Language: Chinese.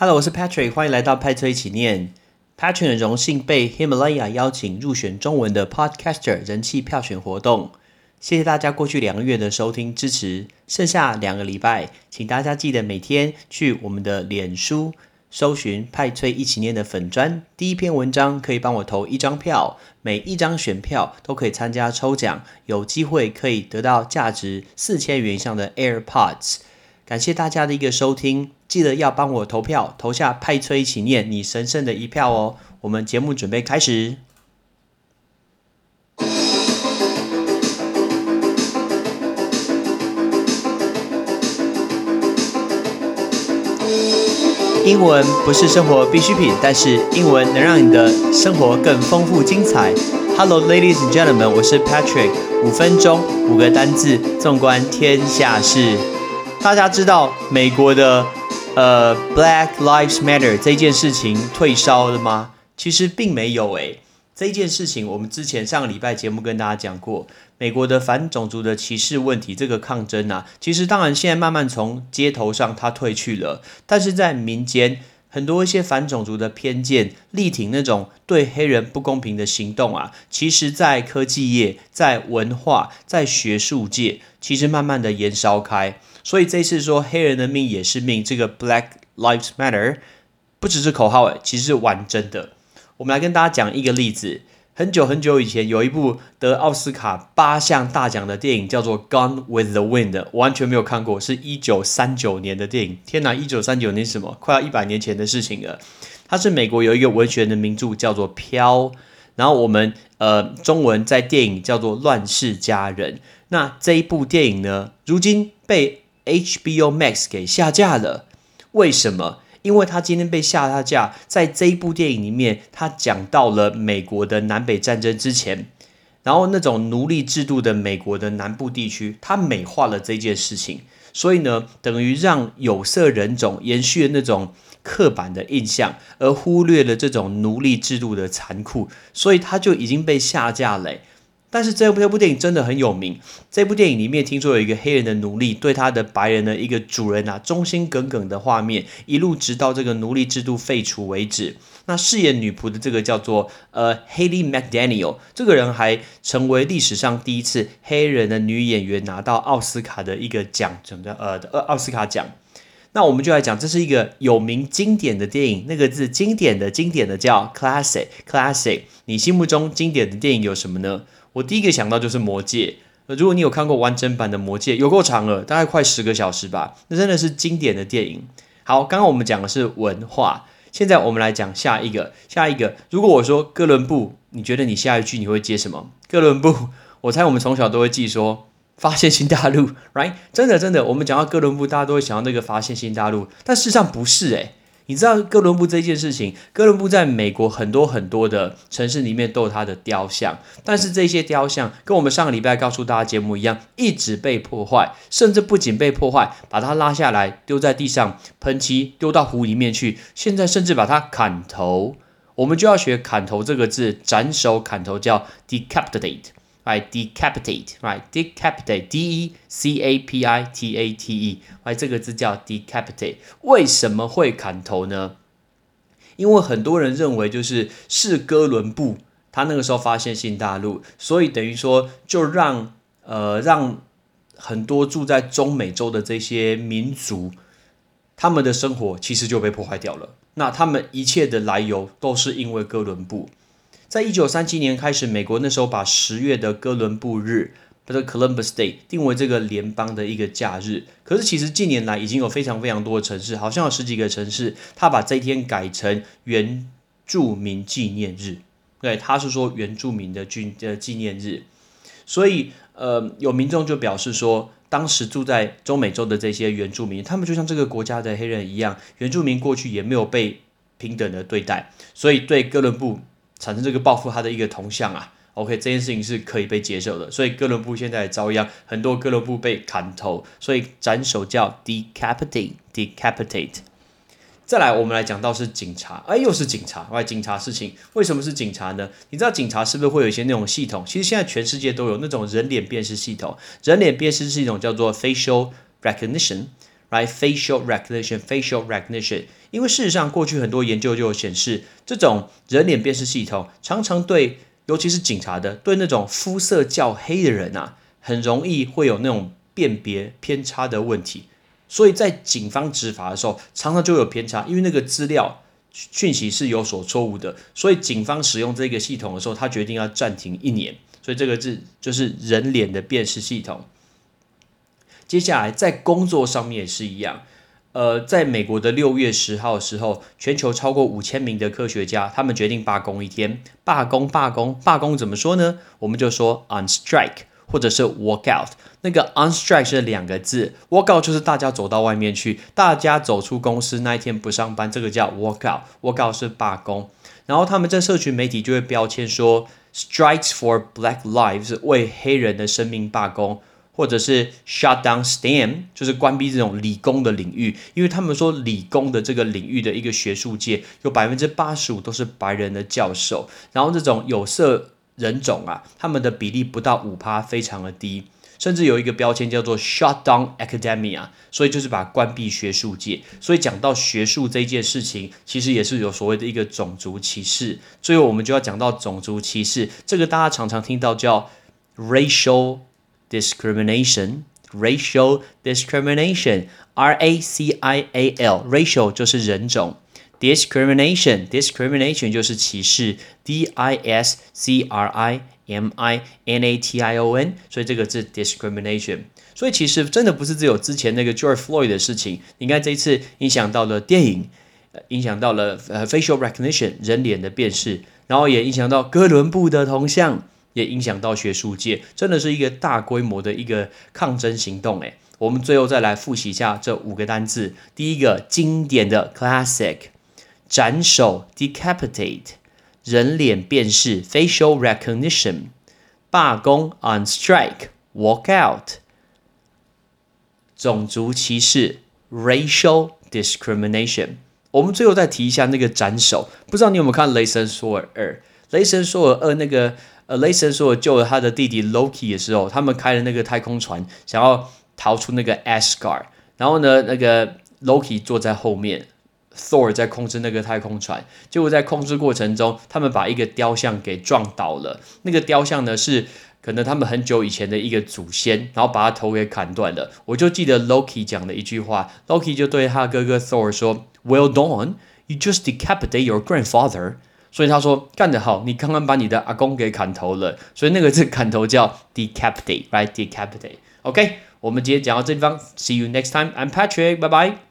Hello，我是 Patrick，欢迎来到派崔一起念。Patrick 很荣幸被 Himalaya 邀请入选中文的 Podcaster 人气票选活动，谢谢大家过去两个月的收听支持。剩下两个礼拜，请大家记得每天去我们的脸书搜寻派崔一起念的粉砖，第一篇文章可以帮我投一张票，每一张选票都可以参加抽奖，有机会可以得到价值四千元以上的 AirPods。感谢大家的一个收听，记得要帮我投票，投下派崔一起念你神圣的一票哦。我们节目准备开始。英文不是生活必需品，但是英文能让你的生活更丰富精彩。Hello, ladies and gentlemen，我是 Patrick。五分钟，五个单字，纵观天下事。大家知道美国的呃 Black Lives Matter 这件事情退烧了吗？其实并没有诶。这件事情我们之前上个礼拜节目跟大家讲过，美国的反种族的歧视问题这个抗争啊，其实当然现在慢慢从街头上它退去了，但是在民间很多一些反种族的偏见、力挺那种对黑人不公平的行动啊，其实在科技业、在文化、在学术界，其实慢慢的延烧开。所以这次说黑人的命也是命，这个 Black Lives Matter 不只是口号诶，其实是玩真的。我们来跟大家讲一个例子。很久很久以前，有一部得奥斯卡八项大奖的电影，叫做《Gone with the Wind》，完全没有看过，是一九三九年的电影。天哪，一九三九年什么？快要一百年前的事情了。它是美国有一个文学的名著，叫做《飘》，然后我们呃中文在电影叫做《乱世佳人》。那这一部电影呢，如今被 HBO Max 给下架了。为什么？因为他今天被下他架，在这一部电影里面，他讲到了美国的南北战争之前，然后那种奴隶制度的美国的南部地区，他美化了这件事情，所以呢，等于让有色人种延续了那种刻板的印象，而忽略了这种奴隶制度的残酷，所以他就已经被下架了。但是这部这部电影真的很有名。这部电影里面听说有一个黑人的奴隶对他的白人的一个主人啊忠心耿耿的画面，一路直到这个奴隶制度废除为止。那饰演女仆的这个叫做呃 Haley McDaniel，这个人还成为历史上第一次黑人的女演员拿到奥斯卡的一个奖，怎么呃的呃奥斯卡奖。那我们就来讲，这是一个有名经典的电影，那个字经典的经典的叫 classic classic。你心目中经典的电影有什么呢？我第一个想到就是《魔戒》，如果你有看过完整版的《魔戒》，有够长了，大概快十个小时吧，那真的是经典的电影。好，刚刚我们讲的是文化，现在我们来讲下一个，下一个。如果我说哥伦布，你觉得你下一句你会接什么？哥伦布，我猜我们从小都会记说发现新大陆，right？真的真的，我们讲到哥伦布，大家都会想到那个发现新大陆，但事实上不是诶。你知道哥伦布这件事情？哥伦布在美国很多很多的城市里面都有他的雕像，但是这些雕像跟我们上个礼拜告诉大家节目一样，一直被破坏，甚至不仅被破坏，把它拉下来丢在地上喷漆，丢到湖里面去，现在甚至把它砍头。我们就要学“砍头”这个字，斩首、砍头叫 decapitate。来 decapitate, right, decapitate, D E C A P I T A T E, 来这个字叫 decapitate。为什么会砍头呢？因为很多人认为就是是哥伦布他那个时候发现新大陆，所以等于说就让呃让很多住在中美洲的这些民族，他们的生活其实就被破坏掉了。那他们一切的来由都是因为哥伦布。在一九三七年开始，美国那时候把十月的哥伦布日，叫做 Columbus Day，定为这个联邦的一个假日。可是其实近年来已经有非常非常多的城市，好像有十几个城市，他把这一天改成原住民纪念日。对，他是说原住民的纪的纪念日。所以，呃，有民众就表示说，当时住在中美洲的这些原住民，他们就像这个国家的黑人一样，原住民过去也没有被平等的对待，所以对哥伦布。产生这个报复他的一个铜像啊，OK，这件事情是可以被接受的，所以哥伦布现在遭殃，很多哥伦布被砍头，所以斩首叫 decapitate，decapitate。再来，我们来讲到是警察，哎，又是警察，哎，警察事情，为什么是警察呢？你知道警察是不是会有一些那种系统？其实现在全世界都有那种人脸辨识系统，人脸辨识系统叫做 facial recognition。，right？facial recognition，facial recognition。因为事实上，过去很多研究就有显示，这种人脸辨识系统常常对，尤其是警察的，对那种肤色较黑的人啊，很容易会有那种辨别偏差的问题。所以在警方执法的时候，常常就有偏差，因为那个资料讯息是有所错误的。所以警方使用这个系统的时候，他决定要暂停一年。所以这个字就是人脸的辨识系统。接下来在工作上面也是一样。呃，在美国的六月十号的时候，全球超过五千名的科学家，他们决定罢工一天。罢工，罢工，罢工，怎么说呢？我们就说 on strike，或者是 walk out。那个 on strike 是两个字，walk out 就是大家走到外面去，大家走出公司那一天不上班，这个叫 walk out。walk out 是罢工。然后他们在社群媒体就会标签说 strikes for black lives，为黑人的生命罢工。或者是 shut down STEM，就是关闭这种理工的领域，因为他们说理工的这个领域的一个学术界有百分之八十五都是白人的教授，然后这种有色人种啊，他们的比例不到五趴，非常的低，甚至有一个标签叫做 shut down academia，所以就是把关闭学术界。所以讲到学术这件事情，其实也是有所谓的一个种族歧视。最后我们就要讲到种族歧视，这个大家常常听到叫 racial。discrimination, racial discrimination, R A C I A L, racial 就是人种，discrimination discrimination 就是歧视，D I S C R I M I N A T I O N，所以这个字 discrimination。所以其实真的不是只有之前那个 George Floyd 的事情，你看这一次影响到了电影，影响到了呃 facial recognition 人脸的辨识，然后也影响到哥伦布的铜像。 也影响到学术界，真的是一个大规模的一个抗争行动。诶，我们最后再来复习一下这五个单字。第一个经典的 classic，斩首 decapitate，人脸辨识 facial recognition，罢工 on strike，walk out，种族歧视 racial discrimination。我们最后再提一下那个斩首，不知道你有没有看《雷神索尔二》？《雷神索尔二》那个。呃，雷神说救了他的弟弟 Loki 的时候，他们开了那个太空船，想要逃出那个 Asgard。然后呢，那个 Loki 坐在后面，Thor 在控制那个太空船。结果在控制过程中，他们把一个雕像给撞倒了。那个雕像呢，是可能他们很久以前的一个祖先，然后把他头给砍断了。我就记得 Loki 讲的一句话，Loki 就对他哥哥 Thor 说：“Well done, you just decapitate your grandfather。”所以他说干得好，你刚刚把你的阿公给砍头了，所以那个字砍头叫 decapitate，right？decapitate。OK，我们今天讲到这地方，see you next time。I'm Patrick，拜拜。